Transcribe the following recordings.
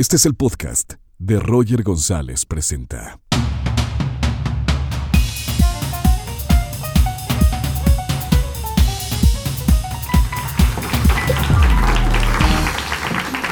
Este es el podcast de Roger González Presenta.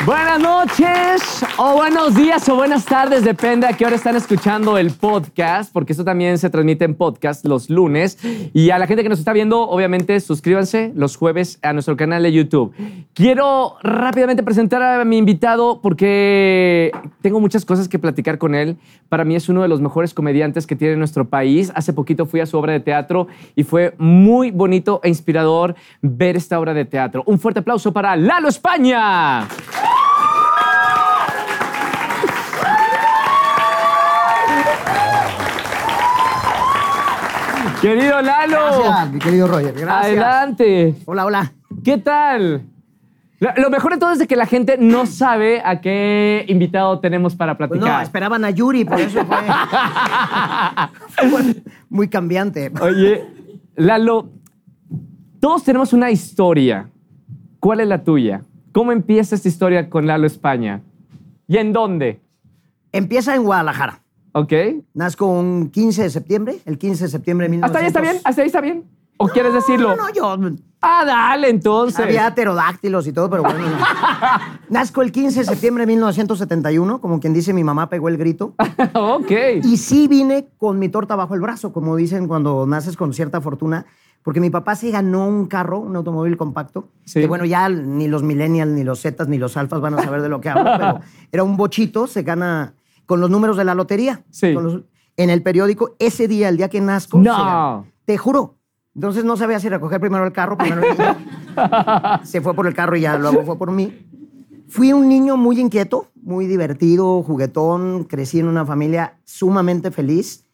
Buenas noches, o buenos días, o buenas tardes, depende a qué hora están escuchando el podcast, porque esto también se transmite en podcast los lunes. Y a la gente que nos está viendo, obviamente, suscríbanse los jueves a nuestro canal de YouTube. Quiero rápidamente presentar a mi invitado porque tengo muchas cosas que platicar con él. Para mí es uno de los mejores comediantes que tiene nuestro país. Hace poquito fui a su obra de teatro y fue muy bonito e inspirador ver esta obra de teatro. Un fuerte aplauso para Lalo España. Querido Lalo. Gracias, mi querido Roger. Gracias. Adelante. Hola, hola. ¿Qué tal? Lo mejor de todo es de que la gente no sabe a qué invitado tenemos para Pues platicar. no, esperaban a Yuri, por eso fue, fue muy cambiante. Oye, Lalo, todos tenemos una historia. ¿Cuál es la tuya? ¿Cómo empieza esta historia con Lalo España? ¿Y en dónde? Empieza en Guadalajara. ¿Ok? Nazco un 15 de septiembre, el 15 de septiembre de 1900. ¿Hasta ahí está bien? ¿Hasta ahí está bien? ¿O quieres decirlo? No, no, yo... Ah, dale, entonces. Había pterodáctilos y todo, pero bueno. no. Nazco el 15 de septiembre de 1971, como quien dice, mi mamá pegó el grito. ok. Y sí vine con mi torta bajo el brazo, como dicen cuando naces con cierta fortuna, porque mi papá se ganó un carro, un automóvil compacto, Sí. que bueno, ya ni los millennials, ni los zetas, ni los alfas van a saber de lo que hablo, pero era un bochito, se gana con los números de la lotería. Sí. Con los- en el periódico, ese día, el día que nazco, No. te juro. Entonces no sabía si recoger primero el carro, primero el niño. se fue por el carro y ya luego fue por mí. Fui un niño muy inquieto, muy divertido, juguetón, crecí en una familia sumamente feliz,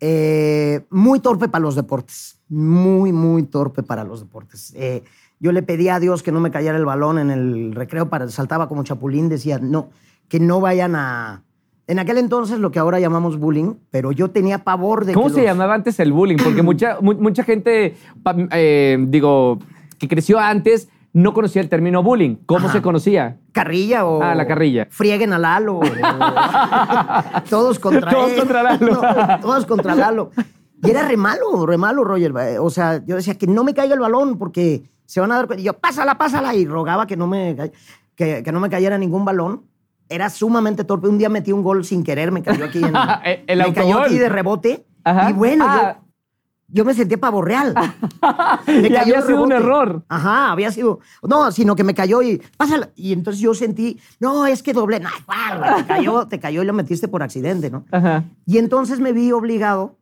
eh, muy torpe para los deportes, muy, muy torpe para los deportes. Eh, yo le pedía a Dios que no me cayera el balón en el recreo, para, saltaba como chapulín, decía, no, que no vayan a... En aquel entonces lo que ahora llamamos bullying, pero yo tenía pavor de ¿Cómo que se los- llamaba antes el bullying? Porque mucha, mu- mucha gente, eh, digo, que creció antes, no conocía el término bullying. ¿Cómo se conocía? Carrilla o. Ah, la carrilla. Frieguen a Lalo. o- todos contra Todos él. contra Lalo. No, todos contra Lalo. Y era re malo, re malo, Roger. O sea, yo decía que no me caiga el balón porque se van a dar cuenta. Y yo, pásala, pásala. Y rogaba que no me, que, que no me cayera ningún balón. Era sumamente torpe. Un día metí un gol sin querer, me cayó aquí en. El- el me cayó aquí de rebote. Ajá. Y bueno, Ah. yo, yo me sentí pavo real. Me Y había sido un error. Ajá, había sido. No, sino que me cayó y. Pásala. Y entonces yo sentí. No, es que doble. No, igual, te cayó, te cayó y lo metiste por accidente, ¿no? Ajá. Y entonces me vi obligado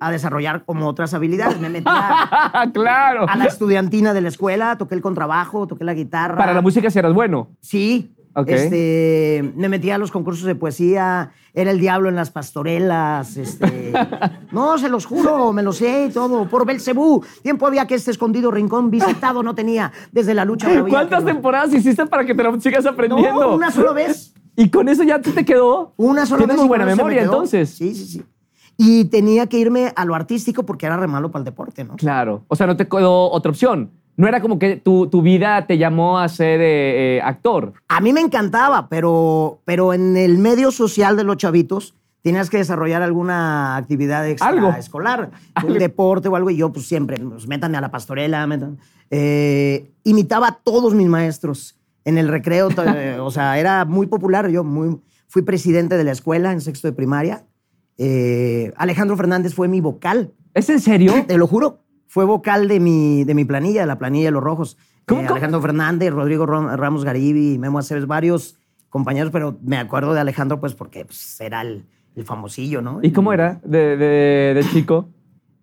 a desarrollar como otras habilidades. Me metí a, claro. a la estudiantina de la escuela, toqué el contrabajo, toqué la guitarra. Para la música si eras bueno. Sí. Este, me metí a los concursos de poesía, era el diablo en las pastorelas, este, no, se los juro, me lo sé y todo, por Belcebú, tiempo había que este escondido rincón visitado no tenía desde la lucha ¿Cuántas no- temporadas hiciste para que te lo sigas aprendiendo? No, una sola vez, ¿Y con eso ya te quedó? una sola Tienes vez. muy buena me memoria, entonces. Sí, sí, sí. Y tenía que irme a lo artístico porque era re malo para el deporte, ¿no? Claro. O sea, no te quedó otra opción. No era como que tu, tu vida te llamó a ser eh, eh, actor. A mí me encantaba, pero, pero en el medio social de los chavitos tenías que desarrollar alguna actividad extraescolar, un deporte o algo, y yo pues siempre, pues, métanme a la pastorela, metan- eh, imitaba a todos mis maestros en el recreo, o sea, era muy popular, yo muy, fui presidente de la escuela en sexto de primaria, Eh, Alejandro Fernández fue mi vocal, ¿Es en serio? te lo juro, fue vocal de mi, de mi planilla, de la planilla de los rojos. ¿Cómo, Eh, cómo? Alejandro Fernández, Rodrigo Ron- Ramos Garibi, Memo Aceves, varios compañeros, pero me acuerdo de Alejandro pues porque pues, era el, el famosillo, ¿no? ¿Y cómo era de, de- de chico?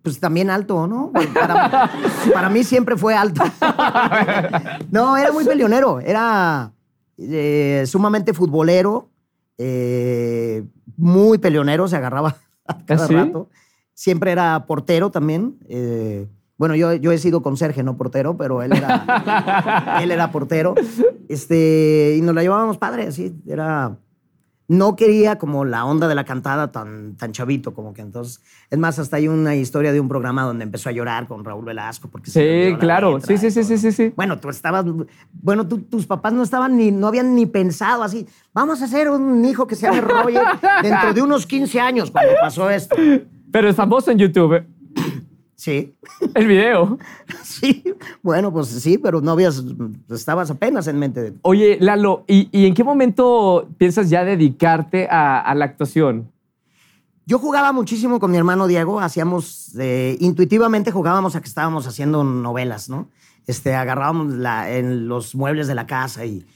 Pues también alto, ¿no? Para, para mí siempre fue alto. No, era muy peleonero, era eh, sumamente futbolero, eh, muy peleonero, se agarraba a cada ¿Ah, sí? rato. Siempre era portero también. eh, bueno, yo, yo he sido conserje, no portero, pero él era, él era portero. Este, y nos la llevábamos padre, así. Era, no quería como la onda de la cantada tan, tan chavito, como que entonces. Es más, hasta hay una historia de un programa donde empezó a llorar con Raúl Velasco. Porque Sí, la claro. Sí, sí, sí, sí, sí, sí. Bueno, tú estabas. Bueno, tú- tus papás no estaban ni, no habían ni pensado así. Vamos a hacer un hijo que se llame Roger dentro de unos 15 años cuando pasó esto. Pero es famoso en YouTube, ¿eh? Sí, el video. sí. Bueno, pues sí, pero no habías. Estabas apenas en mente de. Oye, Lalo, ¿y, y en qué momento piensas ya dedicarte a, a la actuación? Yo jugaba muchísimo con mi hermano Diego, hacíamos, eh, intuitivamente jugábamos a que estábamos haciendo novelas, ¿no? Este, agarrábamos la- en los muebles de la casa y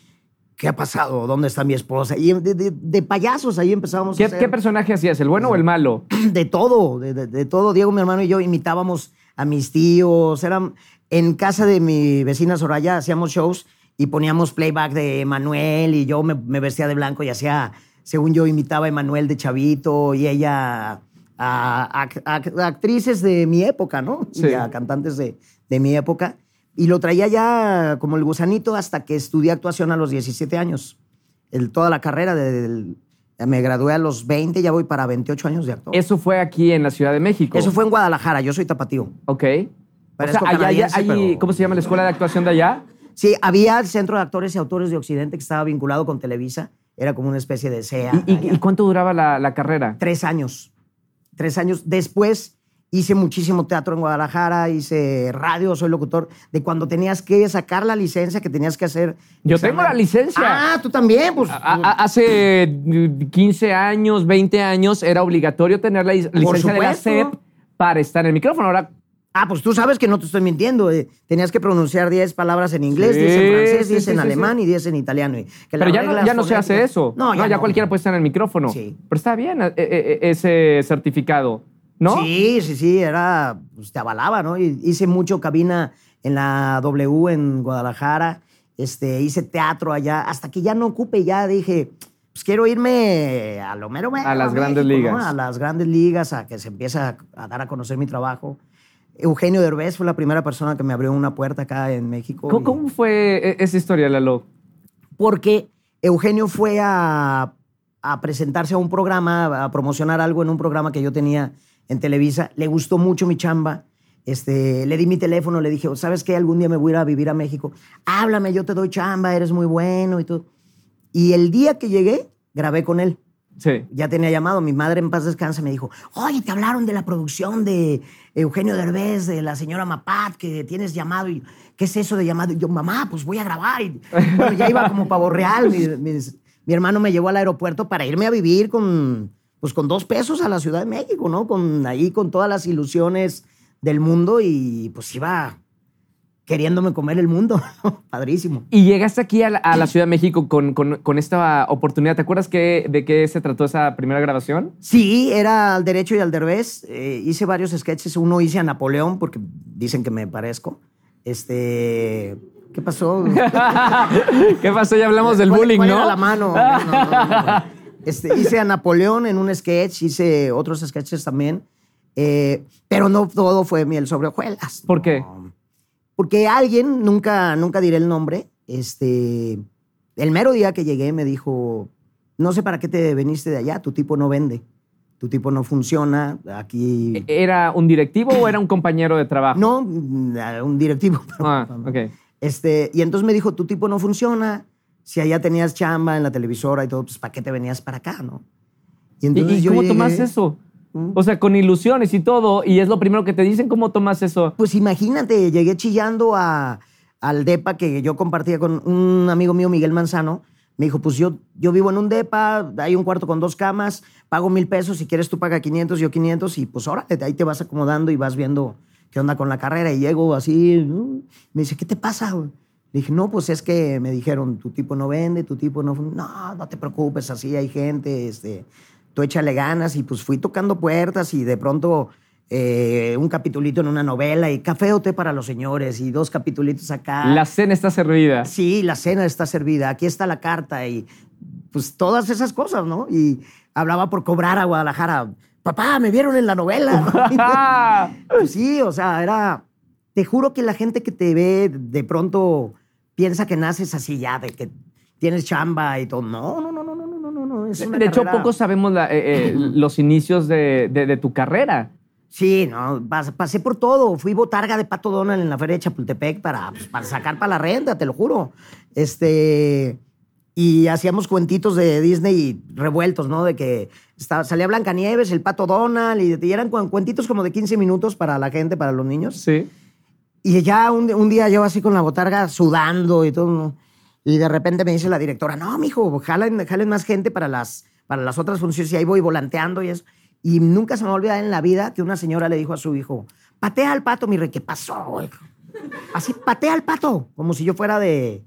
¿qué ha pasado? ¿Dónde está mi esposa? Y de, de- de payasos ahí empezábamos ¿Qué, a hacer qué personaje hacías, el bueno o el malo? de todo, de, de- de todo. Diego, mi hermano y yo imitábamos a mis tíos, eran en casa de mi vecina Soraya hacíamos shows y poníamos playback de Manuel y yo me, me vestía de blanco y hacía, según yo, imitaba a Emanuel de Chavito y ella a, a- a- a actrices de mi época, ¿no? Sí. Y a cantantes de, de mi época. Y lo traía ya como el gusanito hasta que estudié actuación a los 17 años. El, toda la carrera, de- del- me gradué a los 20, ya voy para 28 años de actor. Eso fue aquí en la Ciudad de México. Eso fue en Guadalajara, yo soy tapatío. Ok. O Parezco sea, allá, allá- canadiense, allí- pero- ¿cómo se llama la escuela de actuación de allá? Sí, había el Centro de Actores y Autores de Occidente que estaba vinculado con Televisa. Era como una especie de SEA. ¿Y, y- allá. y cuánto duraba la, la carrera? Tres años. Tres años. Después hice muchísimo teatro en Guadalajara, hice radio, soy locutor, de cuando tenías que sacar la licencia, que tenías que hacer... Yo examen. tengo la licencia. Ah, tú también, pues... A- hace 15 años, 20 años, era obligatorio tener la lic- licencia de la. SEP para estar en el micrófono. Ahora, Ah, pues tú sabes que no te estoy mintiendo. eh. Tenías que pronunciar 10 palabras en inglés, Sí, 10 en francés, sí, 10 sí, en sí, alemán y 10 en italiano. y que las pero ya no, ya se hace eso. No, ya, no. cualquiera puede estar en el micrófono. Sí. Pero está bien eh, eh, ese certificado, ¿no? Sí, sí, sí, era, pues te avalaba, ¿no? Hice mucho cabina en la W en Guadalajara, este, hice teatro allá, hasta que ya no ocupe, ya dije, pues quiero irme a lo mero mero, A las grandes México, ¿no? ligas. A las grandes ligas, a que se empiece a, a dar a conocer mi trabajo. Eugenio Derbez fue la primera persona que me abrió una puerta acá en México. ¿Cómo, y- cómo fue e- esa historia, Lalo? porque Eugenio fue a, a presentarse a un programa, a promocionar algo en un programa que yo tenía en Televisa. Le gustó mucho mi chamba. Este, le di mi teléfono, le dije, ¿sabes qué? Algún día me voy a ir a vivir a México. Háblame, yo te doy chamba, eres muy bueno y todo. Y el día que llegué, grabé con él. Sí. Ya tenía llamado, mi madre en paz descanse me dijo, oye, te hablaron de la producción de Eugenio Derbez, de la señora Mapat, que tienes llamado. Y, ¿Qué es eso de llamado? Y yo, mamá, pues voy a grabar. Y, bueno, ya iba como pavo real. Mi hermano me llevó al aeropuerto para irme a vivir con, pues, con dos pesos a la Ciudad de México, ¿no? Con, ahí con todas las ilusiones del mundo y pues iba queriéndome comer el mundo. Padrísimo. Y llegaste aquí a la, a la Ciudad de México con, con- con esta oportunidad. ¿Te acuerdas qué- de qué se trató esa primera grabación? Sí, era al derecho y al derbez. Eh, hice varios sketches. Uno hice a Napoleón porque dicen que me parezco. Este, ¿qué pasó? ¿Qué pasó? Ya hablamos del ¿Cuál- bullying, cuál ¿no? era la mano? No, no, no, no. Este, hice a Napoleón en un sketch, hice otros sketches también. Eh, pero no todo fue miel sobre hojuelas. ¿Por qué? No. Porque alguien, nunca, nunca diré el nombre, este, el mero día que llegué me dijo, no sé para qué te veniste de allá, tu tipo no vende, tu tipo no funciona, aquí... ¿Era un directivo o era un compañero de trabajo? No, mm, un directivo. Ah, ok. Este, y entonces me dijo, tu tipo no funciona, si allá tenías chamba en la televisora y todo, pues ¿para qué te venías para acá, no? ¿Y, entonces y cómo llegué- tomas eso? Mm. O sea, con ilusiones y todo, y es lo primero que te dicen, ¿cómo tomas eso? Pues imagínate, llegué chillando a, al DEPA que yo compartía con un amigo mío, Miguel Manzano. Me dijo, pues yo, yo vivo en un DEPA, hay un cuarto con dos camas, pago mil pesos, si quieres tú paga 500, yo 500, y pues órale, de ahí te vas acomodando y vas viendo qué onda con la carrera. Y llego así, me dice, ¿qué te pasa? güey?" Le dije, no, pues es que me dijeron, tu tipo no vende, tu tipo no... fun-". No, no te preocupes, así hay gente, este, tú échale ganas. Y pues fui tocando puertas y de pronto eh, un capitulito en una novela y café o té para los señores y dos capitulitos acá. La cena está servida. Sí, la cena está servida, aquí está la carta y pues todas esas cosas, ¿no? Y hablaba por cobrar a Guadalajara. Papá, me vieron en la novela. Pues sí, o sea, era... Te juro que la gente que te ve de pronto piensa que naces así ya, de que tienes chamba y todo. No, no, no, no, no, no, no, no. no. Es una De hecho, poco sabemos la- eh, eh, los inicios de, de- de tu carrera. Sí, no, pas- pasé por todo. Fui botarga de Pato Donald en la feria de Chapultepec para, pues, para sacar para la renta, te lo juro. Este. Y hacíamos cuentitos de Disney revueltos, ¿no? De que estaba- salía Blancanieves, el Pato Donald, y, y eran cu- cuentitos como de 15 minutos para la gente, para los niños. Sí. Y ya un, un día yo así con la botarga sudando y todo. ¿no? Y de repente me dice la directora, no, mijo, jalen, jalen más gente para las, para las otras funciones. Y ahí voy volanteando y eso. Y nunca se me va a olvidar en la vida que una señora le dijo a su hijo, patea al pato, mi rey. ¿Qué pasó? hijo?". Así, patea al pato. Como si yo fuera de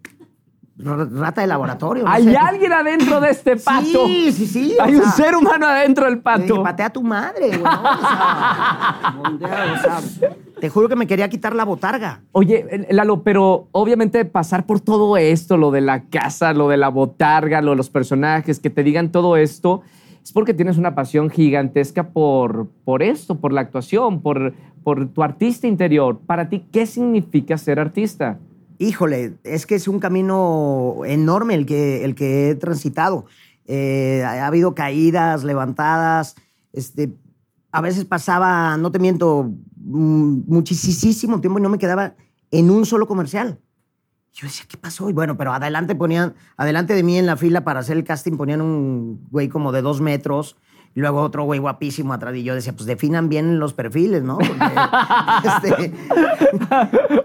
rata de laboratorio. no Hay sé. alguien adentro de este pato. Sí, sí, sí. Hay un sea, ser humano adentro del le dije, pato. patea a tu madre, güey. ¿no? O sea, te juro que me quería quitar la botarga. Oye, eh, Lalo, pero obviamente pasar por todo esto, lo de la casa, lo de la botarga, lo de los personajes, que te digan todo esto, es porque tienes una pasión gigantesca por, por esto, por la actuación, por, por tu artista interior. Para ti, ¿qué significa ser artista? Híjole, es que es un camino enorme el que, el que he transitado. Eh, ha habido caídas, levantadas. Este, a veces pasaba, no te miento, muchísimo tiempo y no me quedaba en un solo comercial. Yo decía, ¿qué pasó? Y bueno, pero adelante ponían, adelante de mí en la fila para hacer el casting ponían un güey como de dos metros y luego otro güey guapísimo atrás. Y yo decía, pues definan bien los perfiles, ¿no? Porque, este,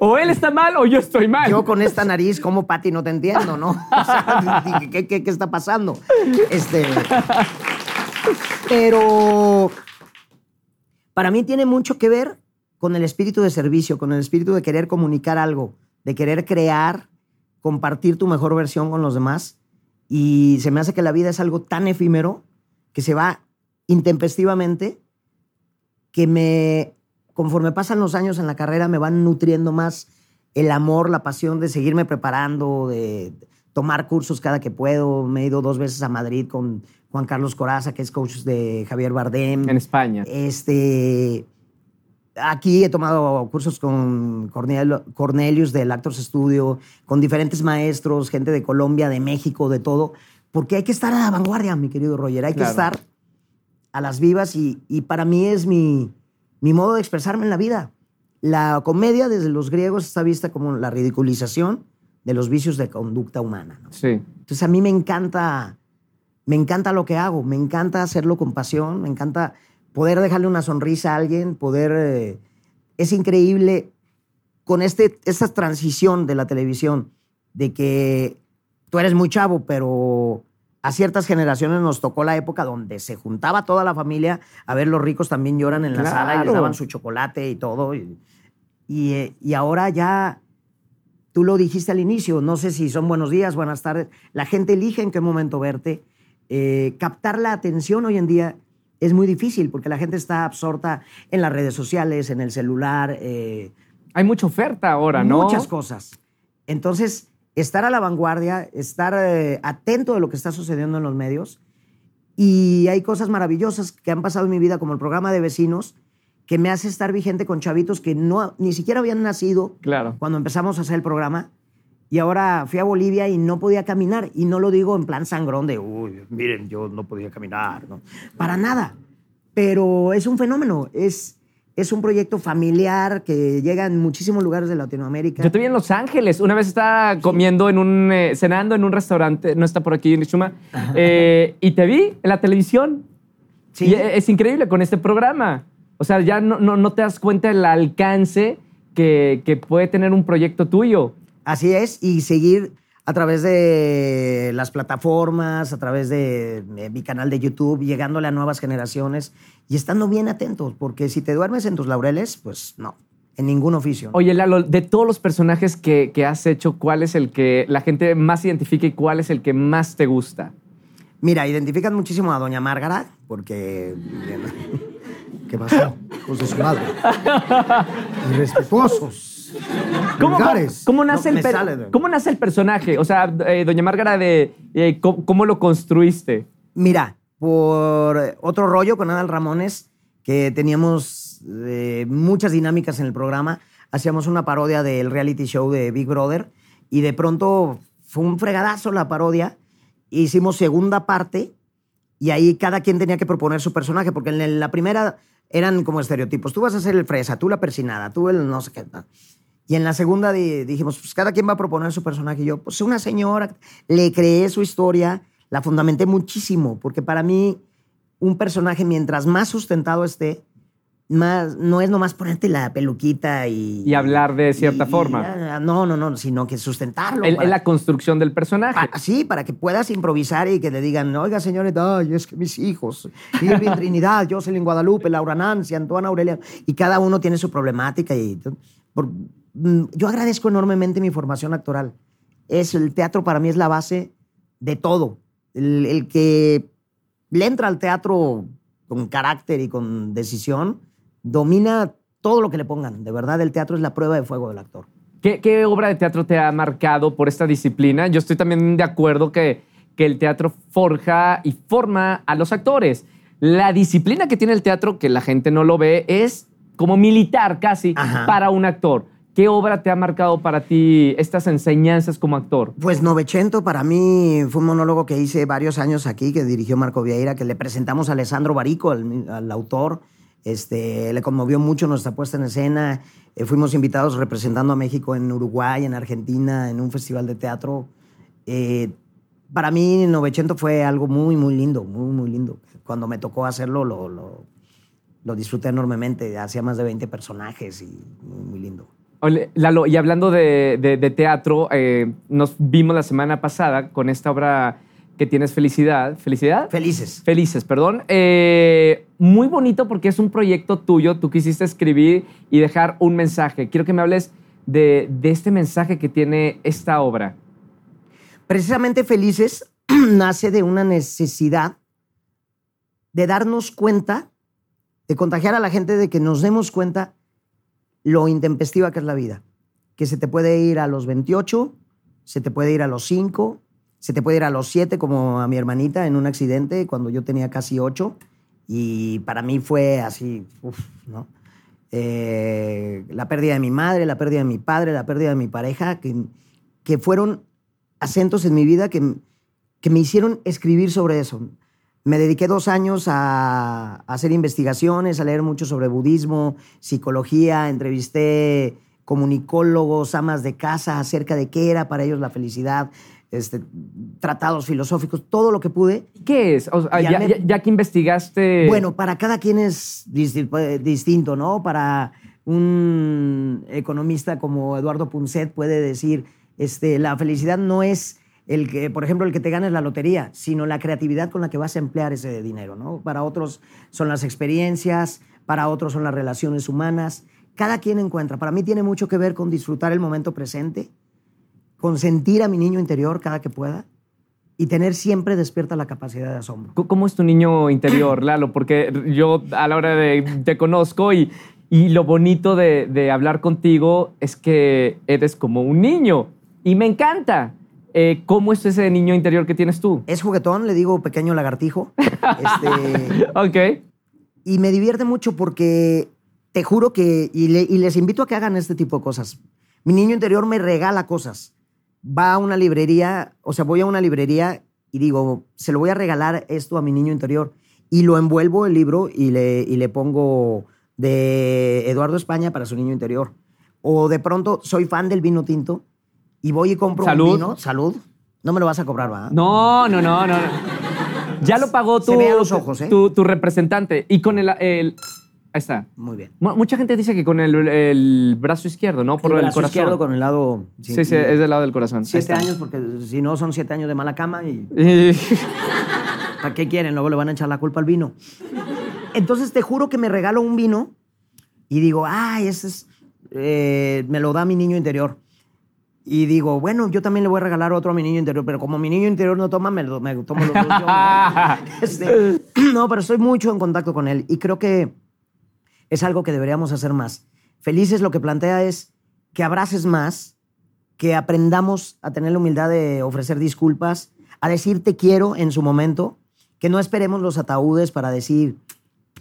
O él está mal o yo estoy mal. yo con esta nariz, como Pati, no te entiendo, ¿no? O sea, dije, ¿qué, qué, qué está pasando? Este. Pero para mí tiene mucho que ver con el espíritu de servicio, con el espíritu de querer comunicar algo, de querer crear, compartir tu mejor versión con los demás. Y se me hace que la vida es algo tan efímero que se va intempestivamente que me, conforme pasan los años en la carrera, me van nutriendo más el amor, la pasión de seguirme preparando, de tomar cursos cada que puedo. Me he ido dos veces a Madrid con Juan Carlos Coraza, que es coach de Javier Bardem. En España. Este, aquí he tomado cursos con Cornel- Cornelius del Actors Studio, con diferentes maestros, gente de Colombia, de México, de todo, porque hay que estar a la vanguardia, mi querido Roger. Hay Claro. que estar a las vivas y, y para mí es mi, mi modo de expresarme en la vida. La comedia desde los griegos está vista como la ridiculización de los vicios de conducta humana. ¿no? Sí. Entonces a mí me encanta, me encanta lo que hago, me encanta hacerlo con pasión, me encanta poder dejarle una sonrisa a alguien, poder... eh, es increíble con este, esta transición de la televisión, de que tú eres muy chavo, pero a ciertas generaciones nos tocó la época donde se juntaba toda la familia a ver los ricos también lloran en la sala y les daban su chocolate y todo. Y, y, eh, y ahora ya tú lo dijiste al inicio, no sé si son buenos días, buenas tardes. La gente elige en qué momento verte. Eh, captar la atención hoy en día es muy difícil porque la gente está absorta en las redes sociales, en el celular, eh, Hay mucha oferta ahora, ¿no? muchas cosas. Entonces, estar a la vanguardia, estar eh, atento de lo que está sucediendo en los medios. Y hay cosas maravillosas que han pasado en mi vida, como el programa de vecinos, que me hace estar vigente con chavitos que no, ni siquiera habían nacido Claro. cuando empezamos a hacer el programa. Y ahora fui a Bolivia y no podía caminar. Y no lo digo en plan sangrón de, uy, miren, yo no podía caminar. ¿no? Para nada. Pero es un fenómeno. Es, es un proyecto familiar que llega en muchísimos lugares de Latinoamérica. Yo te vi en Los Ángeles. Una vez estaba comiendo en un, eh, cenando en un restaurante, no está por aquí en Ishuma, eh, y te vi en la televisión. Sí. Y es increíble con este programa. O sea, ya no, no, no te das cuenta del alcance que, que puede tener un proyecto tuyo. Así es, y seguir a través de las plataformas, a través de, mi canal de YouTube, llegándole a nuevas generaciones y estando bien atentos, porque si te duermes en tus laureles, pues no, en ningún oficio. Oye, Lalo, de todos los personajes que, que has hecho, ¿cuál es el que la gente más identifica y cuál es el que más te gusta? Mira, identifican muchísimo a Doña Márgara, porque... ¿Qué pasó? De su madre. Irrespetuosos. ¿Cómo, nace, No, el me per- sale de- ¿Cómo nace el personaje? O sea, eh, Doña Márgara, de, eh, ¿cómo, cómo lo construiste? Mira, por otro rollo con Adal Ramones, que teníamos eh, muchas dinámicas en el programa, hacíamos una parodia del reality show de Big Brother y de pronto fue un fregadazo la parodia. Hicimos segunda parte Y ahí cada quien tenía que proponer su personaje, porque en la primera eran como estereotipos. Tú vas a ser el fresa, tú la persinada, tú el no sé qué. Y en la segunda dijimos, pues cada quien va a proponer su personaje. Y yo, pues una señora, le creé su historia, la fundamenté muchísimo, porque para mí un personaje, mientras más sustentado esté, más, no es nomás ponerte la peluquita y... Y hablar de cierta forma. Ah, no, no, no, sino que sustentarlo. Es la construcción del personaje. sí, para que puedas improvisar y que le digan, oiga, señores, ay, es que mis hijos, Irving Trinidad, Jocelyn Guadalupe, Laura Nancy, Antoine Aurelia, y cada uno tiene su problemática. y mm, Yo agradezco enormemente mi formación actoral. Es, el teatro para mí es la base de todo. El, el que le entra al teatro con carácter y con decisión, domina todo lo que le pongan. De verdad, el teatro es la prueba de fuego del actor. ¿Qué, obra de teatro te ha marcado por esta disciplina? Yo estoy también de acuerdo que, que el teatro forja y forma a los actores. La disciplina que tiene el teatro, que la gente no lo ve, es como militar casi para un actor. ¿Qué obra te ha marcado para ti estas enseñanzas como actor? Pues Novecento para mí fue un monólogo que hice varios años aquí, que dirigió Marco Vieira, que le presentamos a Alessandro Barico, al, autor. Este, le conmovió mucho nuestra puesta en escena. Eh, fuimos invitados representando a México en Uruguay, en Argentina, en un festival de teatro. Eh, para mí Novecento fue algo muy, muy lindo, muy, muy lindo. Cuando me tocó hacerlo, lo, lo, lo disfruté enormemente. Hacía más de 20 personajes y muy, muy lindo. Lalo, y hablando de, teatro, eh, nos vimos la semana pasada con esta obra que tienes Felicidad. ¿Felicidad? Felices. Felices, perdón. Eh, muy bonito porque es un proyecto tuyo. Tú quisiste escribir y dejar un mensaje. Quiero que me hables de, de este mensaje que tiene esta obra. Precisamente Felices nace de una necesidad de darnos cuenta, de contagiar a la gente, de que nos demos cuenta lo intempestiva que es la vida. Que se te puede ir a los 28, se te puede ir a los 5, se te puede ir a los 7, como a mi hermanita en un accidente cuando yo tenía casi 8. Y para mí fue así, ¿no? Eh, la pérdida de mi madre, la pérdida de mi padre, la pérdida de mi pareja, que, que fueron acentos en mi vida que, que me hicieron escribir sobre eso. Me dediqué dos años a, hacer investigaciones, a leer mucho sobre budismo, psicología, entrevisté comunicólogos, amas de casa acerca de qué era para ellos la felicidad, este, tratados filosóficos, todo lo que pude. ¿Qué es? ya, que investigaste... Bueno, para cada quien es distinto, ¿no? Para un economista como Eduardo Punset puede decir, este, la felicidad no es el que, por ejemplo, el que te ganes la lotería, sino la creatividad con la que vas a emplear ese dinero, ¿no? Para otros son las experiencias, para otros son las relaciones humanas. Cada quien encuentra. Para mí tiene mucho que ver con disfrutar el momento presente, con sentir a mi niño interior cada que pueda y tener siempre despierta la capacidad de asombro. ¿Cómo es tu niño interior, Lalo? Porque yo a la hora de te conozco y, y lo bonito de hablar contigo es que eres como un niño y me encanta. Eh, ¿Cómo es ese niño interior que tienes tú? Es juguetón, le digo pequeño lagartijo. este, ok. Y me divierte mucho porque te juro que, y, les invito a que hagan este tipo de cosas. Mi niño interior me regala cosas. Va a una librería, o sea, voy a una librería y digo, se lo voy a regalar esto a mi niño interior. Y lo envuelvo el libro y le, y le pongo de Eduardo España para su niño interior. O de pronto soy fan del vino tinto y voy y compro un vino, salud, no me lo vas a cobrar, ¿va? No, no, no, no. Ya lo pagó tu, los ojos, ¿eh? tu, representante. Y con el, Ahí está. Muy bien. mucha gente dice que con el, brazo izquierdo, ¿no? Por el, brazo izquierdo con el lado... Sí, sí, es del lado del corazón. Siete años, porque si no son siete años de mala cama y... ¿Para qué quieren? Luego le van a echar la culpa al vino. Entonces te juro que me regalo un vino y digo, ay, ese es... Eh, me lo da mi niño interior y digo, bueno, yo también le voy a regalar otro a mi niño interior, pero como mi niño interior no toma, me, lo, tomo los dos. Este, no, pero estoy mucho en contacto con él y creo que es algo que deberíamos hacer más. Felices lo que plantea es que abraces más, que aprendamos a tener la humildad de ofrecer disculpas, a decir te quiero en su momento, que no esperemos los ataúdes para decir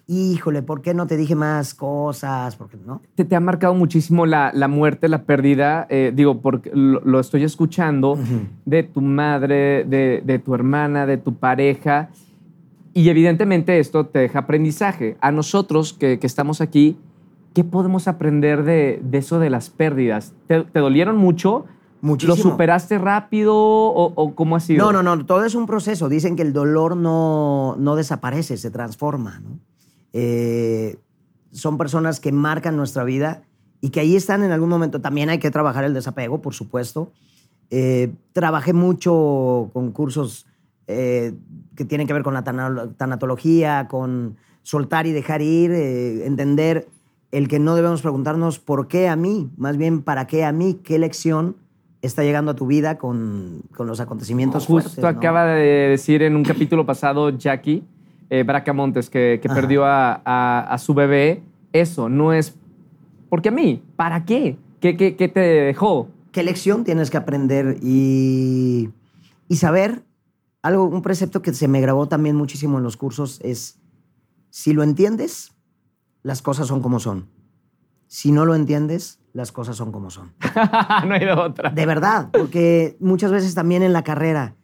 híjole, ¿por qué no te dije más cosas? Porque, ¿no? Te, te ha marcado muchísimo la, muerte, la pérdida. Eh, digo, porque lo, estoy escuchando de tu madre, de, tu hermana, de tu pareja. Y evidentemente esto te deja aprendizaje. A nosotros que, que estamos aquí, ¿qué podemos aprender de, de eso de las pérdidas? ¿Te, te dolieron mucho? Muchísimo. ¿Lo superaste rápido o, o cómo ha sido? No, no, no, todo es un proceso. Dicen que el dolor no, no desaparece, se transforma. ¿no? Eh, son personas que marcan nuestra vida y que ahí están en algún momento. También hay que trabajar el desapego, por supuesto. Eh, trabajé mucho con cursos eh, que tienen que ver con la tana- tanatología, con soltar y dejar ir, eh, entender el que no debemos preguntarnos por qué a mí, más bien para qué a mí, qué lección está llegando a tu vida con, con los acontecimientos Justo fuertes, ¿no? acaba de decir en un capítulo pasado Jackie eh, Bracamontes que, que perdió a, a- a su bebé. Eso no es. Porque a mí, ¿para qué? ¿Qué, qué, qué te dejó? ¿Qué lección tienes que aprender y, y saber? Algo, un precepto que se me grabó también muchísimo en los cursos es, si lo entiendes, las cosas son como son. Si no lo entiendes, las cosas son como son. no hay de otra. De verdad, porque muchas veces también en la carrera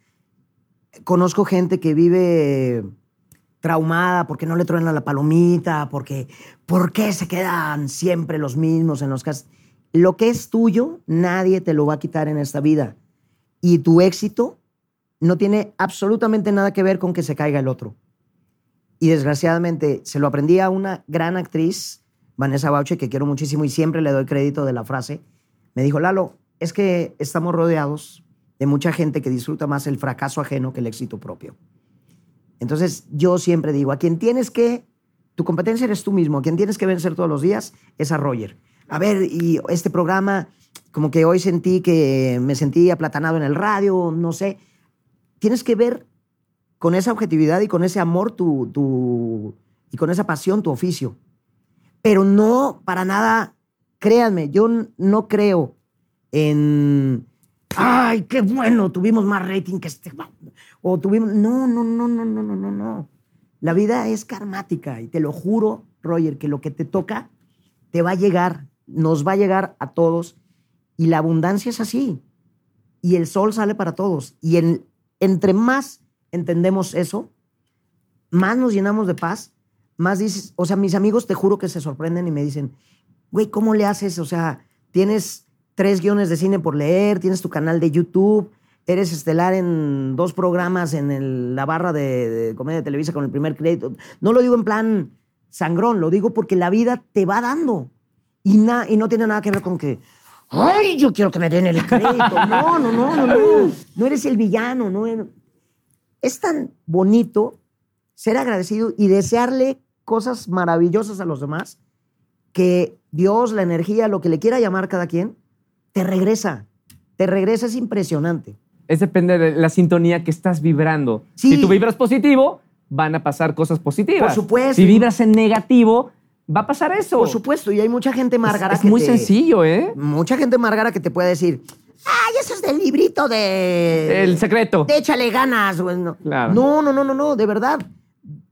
conozco gente que vive traumada porque no le truena la palomita, porque ¿por qué se quedan siempre los mismos en los casos? Lo que es tuyo, nadie te lo va a quitar en esta vida. Y tu éxito no tiene absolutamente nada que ver con que se caiga el otro. Y desgraciadamente se lo aprendí a una gran actriz, Vanessa Bauche, que quiero muchísimo y siempre le doy crédito de la frase. Me dijo, Lalo, es que estamos rodeados de mucha gente que disfruta más el fracaso ajeno que el éxito propio. Entonces yo siempre digo, a quien tienes que, tu competencia eres tú mismo, a quien tienes que vencer todos los días es a Roger. A ver, y este programa, como que hoy sentí que me sentí aplatanado en el radio, no sé. Tienes que ver con esa objetividad y con ese amor tu, tu, y con esa pasión tu oficio. Pero no para nada, créanme, yo no creo en, ay, qué bueno, tuvimos más rating que este. O tuvimos. No, no, no, no, no, no, no, no. La vida es karmática y te lo juro, Roger, que lo que te toca te va a llegar, nos va a llegar a todos. Y la abundancia es así. Y el sol sale para todos. Y en, entre más entendemos eso, más nos llenamos de paz, más dices, o sea, mis amigos te juro que se sorprenden y me dicen, güey, ¿cómo le haces? O sea, tienes tres guiones de cine por leer, tienes tu canal de YouTube, eres estelar en dos programas en la barra de, comedia de Televisa con el primer crédito. No lo digo en plan sangrón, lo digo porque la vida te va dando. Y, y no tiene nada que ver con que, ay, yo quiero que me den el crédito. No, no, no, no, no. No eres el villano, no eres- Es tan bonito ser agradecido y desearle cosas maravillosas a los demás que Dios, la energía, lo que le quiera llamar cada quien, te regresa. Te regresa, es impresionante. Es depende de la sintonía que estás vibrando. Sí. Si tú vibras positivo, van a pasar cosas positivas. Por supuesto. Si vibras en negativo, va a pasar eso. Por supuesto, y hay mucha gente Es, márgara es que muy te- sencillo, ¿eh? Mucha gente márgara que te puede decir, ay, eso es del librito de... El secreto. de échale ganas. güey". No. Claro. no, no, no, no, no, de verdad.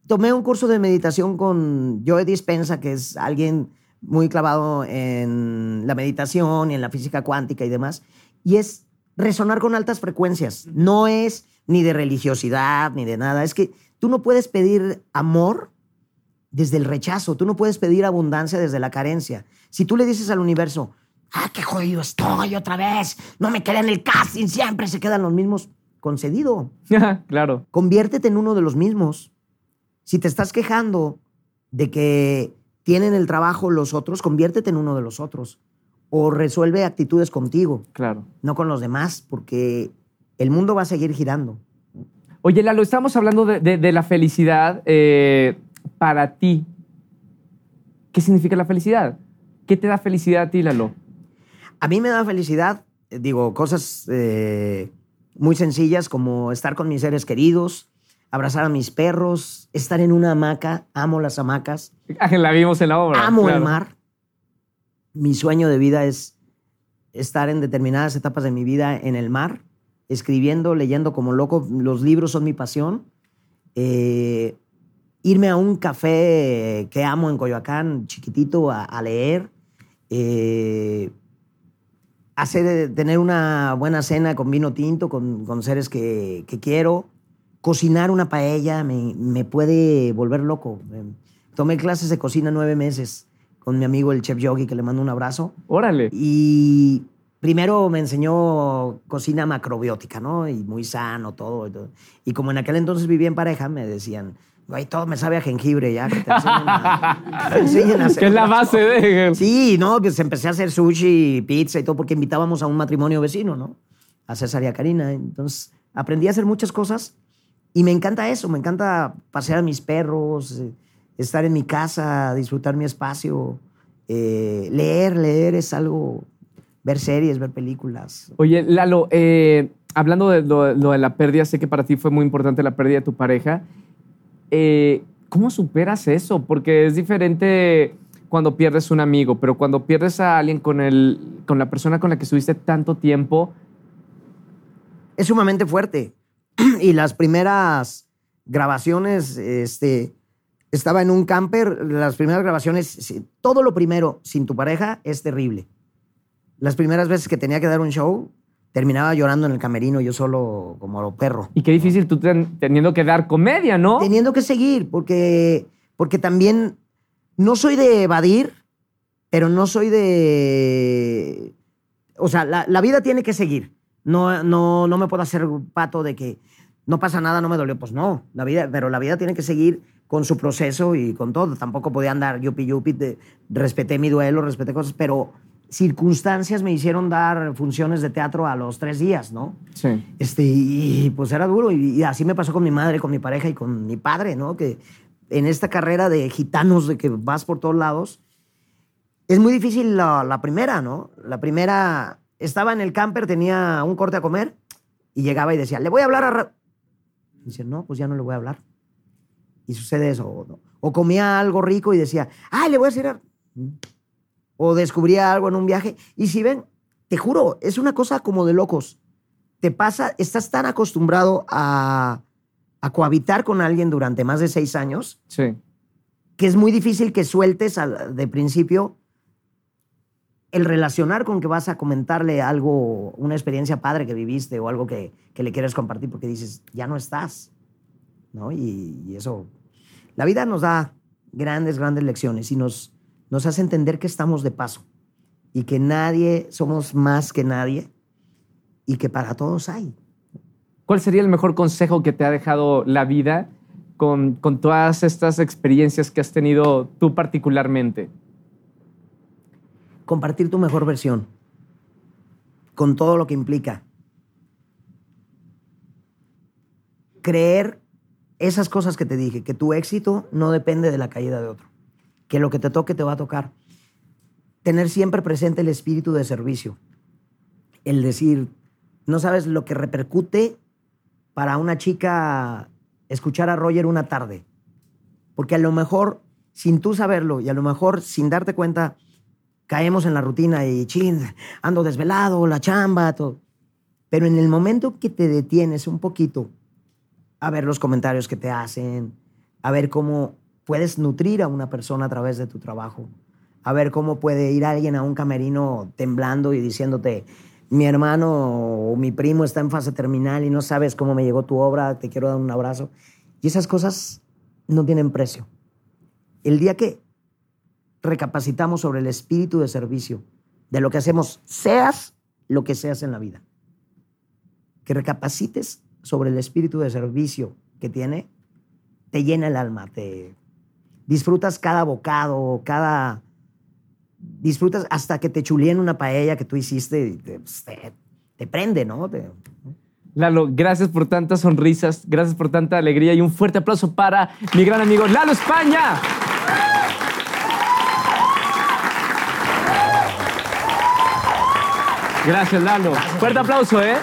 Tomé un curso de meditación con Joe Dispensa, que es alguien muy clavado en la meditación y en la física cuántica y demás. Y es resonar con altas frecuencias. No es ni de religiosidad ni de nada. Es que tú no puedes pedir amor desde el rechazo. Tú no puedes pedir abundancia desde la carencia. Si tú le dices al universo, ah, qué jodido estoy otra vez, no me quedé en el casting, siempre se quedan los mismos, concedido. claro. Conviértete en uno de los mismos. Si te estás quejando de que tienen el trabajo los otros, conviértete en uno de los otros. O resuelve actitudes contigo, Claro. no con los demás, porque el mundo va a seguir girando. Oye, Lalo, estamos hablando de, de- de la felicidad eh, para ti. ¿Qué significa la felicidad? ¿Qué te da felicidad a ti, Lalo? A mí me da felicidad, digo, cosas eh, muy sencillas como estar con mis seres queridos, abrazar a mis perros, estar en una hamaca, amo las hamacas, La vimos en la obra. amo claro. el mar. Mi sueño de vida es estar en determinadas etapas de mi vida en el mar, escribiendo, leyendo como loco. Los libros son mi pasión. Eh, irme a un café que amo en Coyoacán, chiquitito, a, a leer. Eh, hacer, tener una buena cena con vino tinto, con, con seres que, que quiero. Cocinar una paella me, me puede volver loco. Eh, Tomé clases de cocina nueve meses con mi amigo el chef Yogi, que le mando un abrazo. Órale. Y primero me enseñó cocina macrobiótica, ¿no? Y muy sano todo. Y, todo. y como en aquel entonces vivía en pareja, me decían, güey, todo me sabe a jengibre ya, que te enseñen a, que te enseñen a hacer Que es la base de... Sí, no, pues empecé a hacer sushi, pizza y todo porque invitábamos a un matrimonio vecino, ¿no? A César y a Karina. Entonces aprendí a hacer muchas cosas y me encanta eso, me encanta pasear a mis perros, eh, estar en mi casa, disfrutar mi espacio. Eh, leer, leer es algo, ver series, ver películas. Oye, Lalo, eh, hablando de lo, lo de la pérdida, sé que para ti fue muy importante la pérdida de tu pareja. Eh, ¿Cómo superas eso? Porque es diferente cuando pierdes un amigo, pero cuando pierdes a alguien con, el, con la persona con la que estuviste tanto tiempo, Es sumamente fuerte. y las primeras grabaciones, este, estaba en un camper, las primeras grabaciones, todo lo primero sin tu pareja es terrible. Las primeras veces que tenía que dar un show, terminaba llorando en el camerino yo solo como perro. y qué difícil tú ten- teniendo que dar comedia, ¿no? Teniendo que seguir, porque, porque también no soy de evadir, pero no soy de... O sea, la, la vida tiene que seguir. No, no, no me puedo hacer pato de que no pasa nada, no me dolió. Pues no, la vida, pero la vida tiene que seguir con su proceso y con todo. Tampoco podía andar yupi yupi, de- respeté mi duelo, respeté cosas, pero circunstancias me hicieron dar funciones de teatro a los tres días, ¿no? Sí. Este, y pues era duro. Y, y así me pasó con mi madre, con mi pareja y con mi padre, ¿no? Que en esta carrera de gitanos, de que vas por todos lados, es muy difícil la, la primera, ¿no? La primera, estaba en el camper, tenía un corte a comer y llegaba y decía, le voy a hablar a... Ra-". Y dice, no, pues ya no le voy a hablar. Y sucede eso. O, ¿no? o comía algo rico y decía, ay, le voy a a-". O descubría algo en un viaje. Y si ven, te juro, es una cosa como de locos te pasa, estás tan acostumbrado a, a cohabitar con alguien durante más de seis años Sí. que es muy difícil que sueltes al- de principio el relacionar con que vas a comentarle algo, una experiencia padre que viviste o algo que, que le quieres compartir porque dices, ya no estás, ¿no? Y, eso, la vida nos da grandes, grandes lecciones y nos, nos hace entender que estamos de paso y que nadie, somos más que nadie y que para todos hay. ¿Cuál sería el mejor consejo que te ha dejado la vida con, con todas estas experiencias que has tenido tú particularmente? Compartir tu mejor versión, con todo lo que implica. Creer esas cosas que te dije, que tu éxito no depende de la caída de otro, que lo que te toque te va a tocar. Tener siempre presente el espíritu de servicio, el decir, no sabes lo que repercute para una chica escuchar a Roger una tarde, porque a lo mejor, sin tú saberlo y a lo mejor sin darte cuenta, caemos en la rutina y chin, ando desvelado, la chamba, todo. Pero en el momento que te detienes un poquito a ver los comentarios que te hacen, a ver cómo puedes nutrir a una persona a través de tu trabajo, a ver cómo puede ir alguien a un camerino temblando y diciéndote, mi hermano o mi primo está en fase terminal y no sabes cómo me llegó tu obra, te quiero dar un abrazo. Y esas cosas no tienen precio. El día que recapacitamos sobre el espíritu de servicio, de lo que hacemos, seas lo que seas en la vida. Que recapacites sobre el espíritu de servicio que tiene, te llena el alma, te disfrutas cada bocado, cada disfrutas hasta que te chulíen una paella que tú hiciste y te, pues, prende, ¿no? Lalo, gracias por tantas sonrisas, gracias por tanta alegría y un fuerte aplauso para mi gran amigo Lalo España. Gracias, Lalo. Fuerte aplauso, ¿eh?